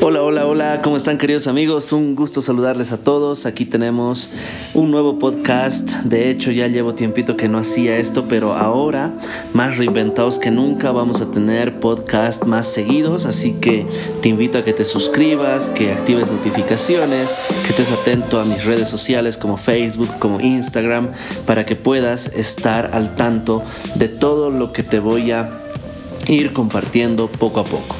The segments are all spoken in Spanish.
Hola, hola, hola, ¿cómo están queridos amigos? Un gusto saludarles a todos. Aquí tenemos un nuevo podcast. De hecho, ya llevo tiempito que no hacía esto, pero ahora, más reinventados que nunca, vamos a tener podcast más seguidos. Así que te invito a que te suscribas, que actives notificaciones, que estés atento a mis redes sociales como Facebook, como Instagram, para que puedas estar al tanto de todo lo que te voy a ir compartiendo poco a poco.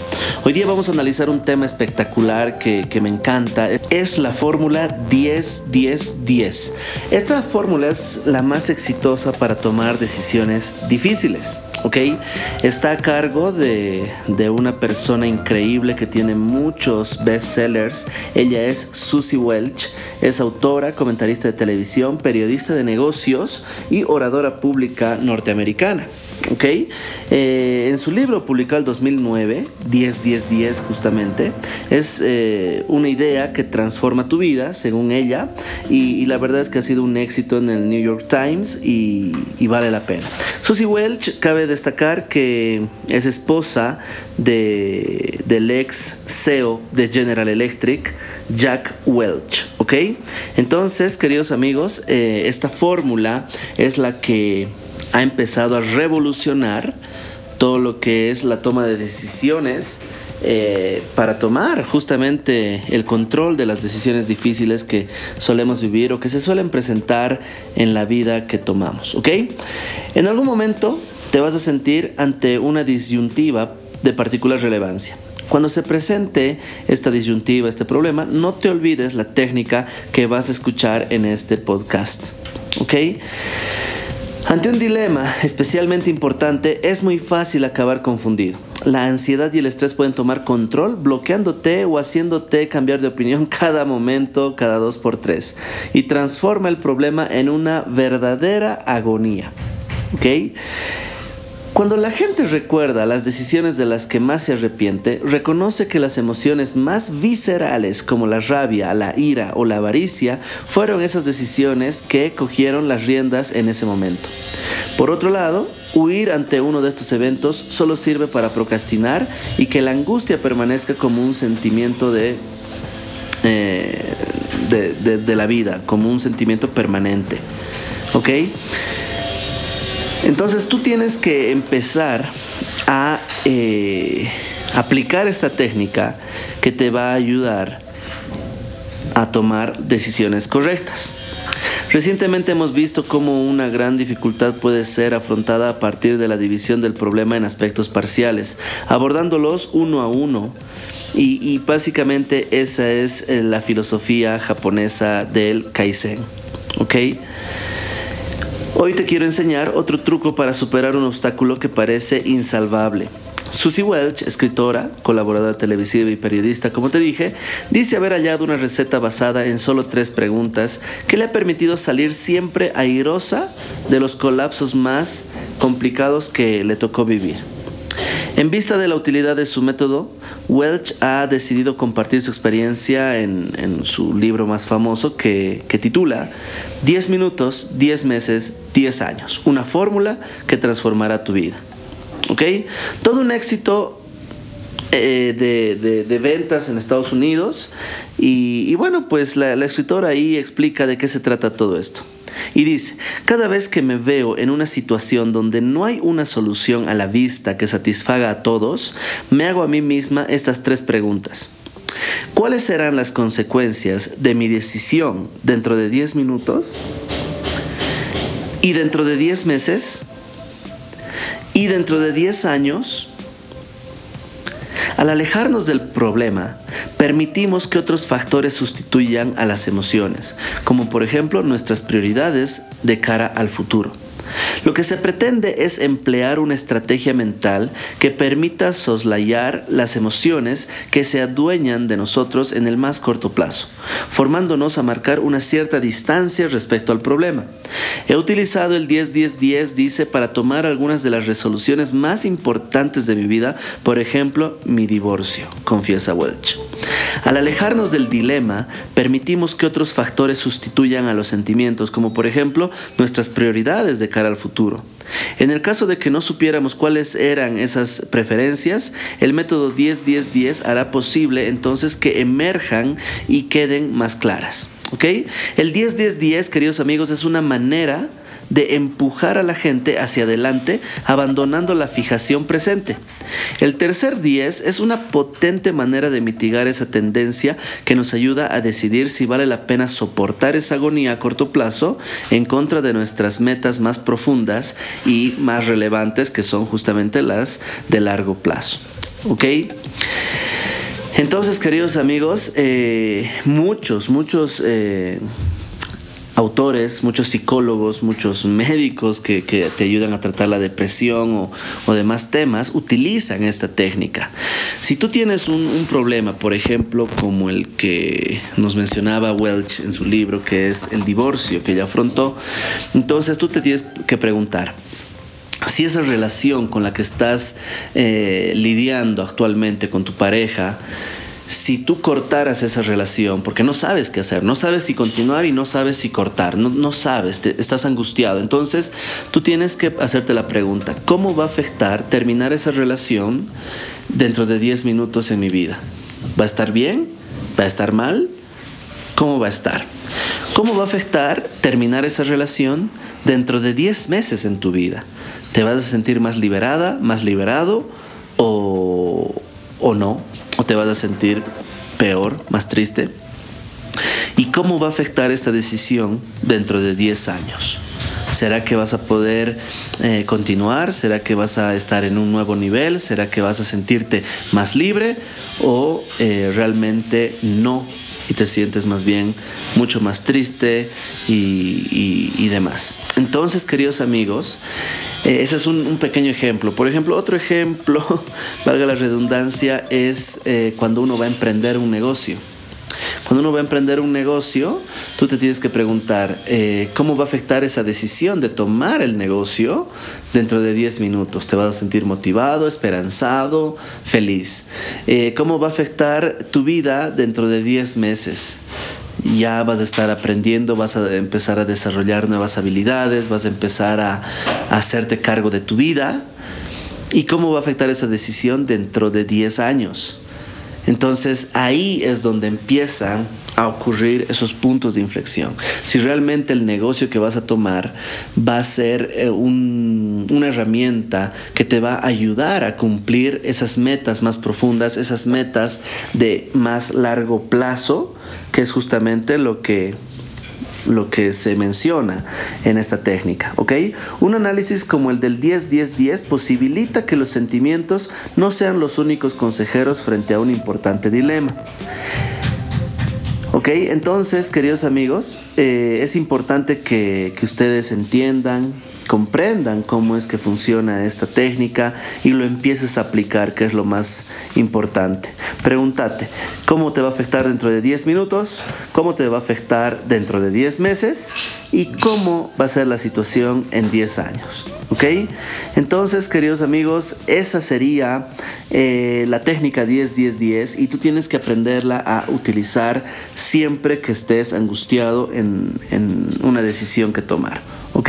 Hoy día vamos a analizar un tema espectacular que, me encanta. Es la fórmula 10-10-10. Esta fórmula es la más exitosa para tomar decisiones difíciles. ¿ok? Está a cargo de, de, una persona increíble que tiene muchos bestsellers. Ella es Susie Welch, es autora, comentarista de televisión, periodista de negocios y oradora pública norteamericana. ¿Ok? Eh, en su libro publicado en 2009, 10, 10, 10 justamente, es eh, una idea que transforma tu vida, según ella, y, la verdad es que ha sido un éxito en el New York Times y, vale la pena. Susie Welch, cabe destacar que es esposa de, del ex CEO de General Electric, Jack Welch, ¿ok? Entonces, queridos amigos, eh, esta fórmula es la que ha empezado a revolucionar todo lo que es la toma de decisiones eh, para tomar justamente el control de las decisiones difíciles que solemos vivir o que se suelen presentar en la vida que tomamos. ¿Ok? En algún momento te vas a sentir ante una disyuntiva de particular relevancia. Cuando se presente esta disyuntiva, este problema, no te olvides la técnica que vas a escuchar en este podcast. ¿Ok? Ante un dilema especialmente importante es muy fácil acabar confundido. La ansiedad y el estrés pueden tomar control bloqueándote o haciéndote cambiar de opinión cada momento, cada dos por tres. Y transforma el problema en una verdadera agonía. ¿Ok? Cuando la gente recuerda las decisiones de las que más se arrepiente, reconoce que las emociones más viscerales como la rabia, la ira o la avaricia fueron esas decisiones que cogieron las riendas en ese momento. Por otro lado, huir ante uno de estos eventos solo sirve para procrastinar y que la angustia permanezca como un sentimiento de, eh, de, la vida, como un sentimiento permanente. ¿Ok? Entonces tú tienes que empezar a eh, aplicar esta técnica que te va a ayudar a tomar decisiones correctas. Recientemente hemos visto cómo una gran dificultad puede ser afrontada a partir de la división del problema en aspectos parciales, abordándolos uno a uno. Y, y básicamente esa es eh, la filosofía japonesa del Kaizen. ¿Ok? Hoy te quiero enseñar otro truco para superar un obstáculo que parece insalvable. Susie Welch, escritora, colaboradora televisiva y periodista, como te dije, dice haber hallado una receta basada en solo tres preguntas que le ha permitido salir siempre airosa de los colapsos más complicados que le tocó vivir. En vista de la utilidad de su método, Welch ha decidido compartir su experiencia en, su libro más famoso que, titula 10 minutos, 10 meses, 10 años. Una fórmula que transformará tu vida. ¿Ok? Todo un éxito eh, de, ventas en Estados Unidos. Y, bueno, pues la escritora ahí explica de qué se trata todo esto. Y dice, cada vez que me veo en una situación donde no hay una solución a la vista que satisfaga a todos, me hago a mí misma estas tres preguntas. ¿Cuáles serán las consecuencias de mi decisión dentro de 10 minutos? ¿Y dentro de 10 meses? ¿Y dentro de 10 años? Al alejarnos del problema, permitimos que otros factores sustituyan a las emociones, como por ejemplo nuestras prioridades de cara al futuro. Lo que se pretende es emplear una estrategia mental que permita soslayar las emociones que se adueñan de nosotros en el más corto plazo, formándonos a marcar una cierta distancia respecto al problema. He utilizado el 10-10-10, dice, para tomar algunas de las resoluciones más importantes de mi vida, por ejemplo, mi divorcio, confiesa Welch. Al alejarnos del dilema, permitimos que otros factores sustituyan a los sentimientos, como por ejemplo nuestras prioridades de cara al futuro. En el caso de que no supiéramos cuáles eran esas preferencias, el método 10-10-10 hará posible entonces que emerjan y queden más claras. ¿Ok? El 10-10-10, queridos amigos, es una manera de empujar a la gente hacia adelante abandonando la fijación presente. El tercer 10 es una potente manera de mitigar esa tendencia que nos ayuda a decidir si vale la pena soportar esa agonía a corto plazo en contra de nuestras metas más profundas y más relevantes que son justamente las de largo plazo. ¿Ok? Entonces, queridos amigos, eh, muchos, muchos... Eh, autores, muchos psicólogos, muchos médicos que, te ayudan a tratar la depresión o, demás temas, utilizan esta técnica. Si tú tienes un, problema, por ejemplo, como el que nos mencionaba Welch en su libro, que es el divorcio que ella afrontó, entonces tú te tienes que preguntar, si esa relación con la que estás eh, lidiando actualmente con tu pareja, si tú cortaras esa relación, porque no sabes qué hacer, no sabes si continuar y no sabes si cortar, no, sabes, estás angustiado. Entonces tú tienes que hacerte la pregunta, ¿cómo va a afectar terminar esa relación dentro de 10 minutos en mi vida? ¿Va a estar bien? ¿Va a estar mal? ¿Cómo va a estar? ¿Cómo va a afectar terminar esa relación dentro de 10 meses en tu vida? ¿Te vas a sentir más liberada, más liberado o, o no? ¿O te vas a sentir peor, más triste? ¿Y cómo va a afectar esta decisión dentro de 10 años? ¿Será que vas a poder eh, continuar? ¿Será que vas a estar en un nuevo nivel? ¿Será que vas a sentirte más libre? ¿O eh, realmente no? Y te sientes más bien mucho más triste y demás. Entonces, queridos amigos, eh, ese es un, pequeño ejemplo. Por ejemplo, otro ejemplo, valga la redundancia, es eh, cuando uno va a emprender un negocio. Cuando uno va a emprender un negocio, tú te tienes que preguntar eh, cómo va a afectar esa decisión de tomar el negocio dentro de 10 minutos. ¿Te vas a sentir motivado, esperanzado, feliz? ¿Cómo va a afectar tu vida dentro de 10 meses? ya vas a estar aprendiendo, vas a empezar a desarrollar nuevas habilidades, vas a empezar a, hacerte cargo de tu vida. ¿Y cómo va a afectar esa decisión dentro de 10 años? Entonces ahí es donde empiezan a ocurrir esos puntos de inflexión. Si realmente el negocio que vas a tomar va a ser eh, una herramienta que te va a ayudar a cumplir esas metas más profundas, esas metas de más largo plazo, que es justamente lo que lo que se menciona en esta técnica, ¿ok? Un análisis como el del 10-10-10 posibilita que los sentimientos no sean los únicos consejeros frente a un importante dilema. Ok, entonces, queridos amigos, eh, es importante que, que ustedes entiendan, comprendan cómo es que funciona esta técnica y lo empieces a aplicar, que es lo más importante. Pregúntate, ¿cómo te va a afectar dentro de 10 minutos? ¿Cómo te va a afectar dentro de 10 meses? ¿Y cómo va a ser la situación en 10 años? ¿Ok? Entonces, queridos amigos, esa sería eh, la técnica 10-10-10 y tú tienes que aprenderla a utilizar siempre que estés angustiado en, en una decisión que tomar. ¿Ok?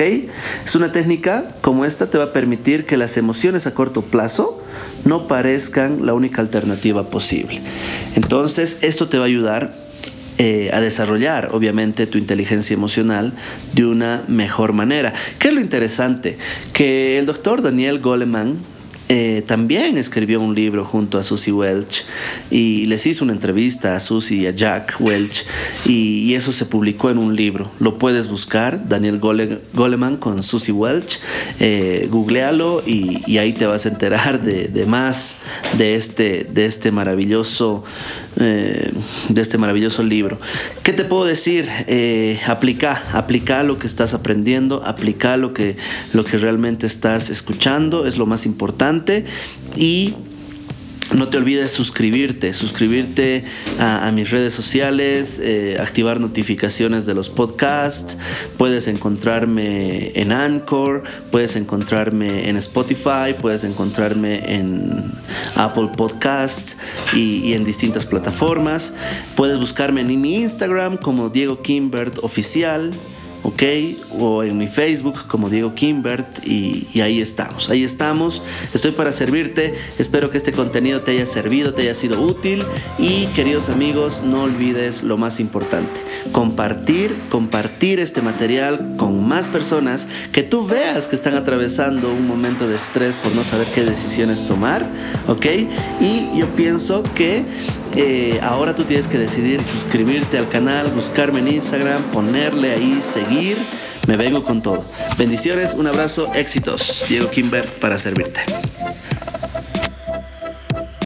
Es una técnica como esta te va a permitir que las emociones a corto plazo no parezcan la única alternativa posible. Entonces, esto te va a ayudar eh, a desarrollar, obviamente, tu inteligencia emocional de una mejor manera. ¿Qué es lo interesante? Que el doctor Daniel Goleman, eh, también escribió un libro junto a Susie Welch y les hizo una entrevista a Susie y a Jack Welch y, eso se publicó en un libro. Lo puedes buscar, Daniel Goleman con Susie Welch, eh, googlealo y, ahí te vas a enterar de, más de este, de este maravilloso eh, de este maravilloso libro. ¿Qué te puedo decir? Eh, aplica, aplica lo que estás aprendiendo, aplica lo que, lo que realmente estás escuchando, es lo más importante y no te olvides suscribirte, suscribirte a, mis redes sociales, eh, activar notificaciones de los podcasts. Puedes encontrarme en Anchor, puedes encontrarme en Spotify, puedes encontrarme en Apple Podcasts y, en distintas plataformas. Puedes buscarme en mi Instagram como Diego Kimbert Oficial ¿ok? O en mi Facebook como Diego Kimbert y, ahí estamos, ahí estamos. Estoy para servirte, espero que este contenido te haya servido, te haya sido útil y queridos amigos, no olvides lo más importante, compartir, compartir este material con más personas que tú veas que están atravesando un momento de estrés por no saber qué decisiones tomar, ¿ok? Y yo pienso que eh, ahora tú tienes que decidir suscribirte al canal, buscarme en Instagram, ponerle ahí, seguir. Me vengo con todo. Bendiciones, un abrazo, éxitos. Diego Kimber para servirte.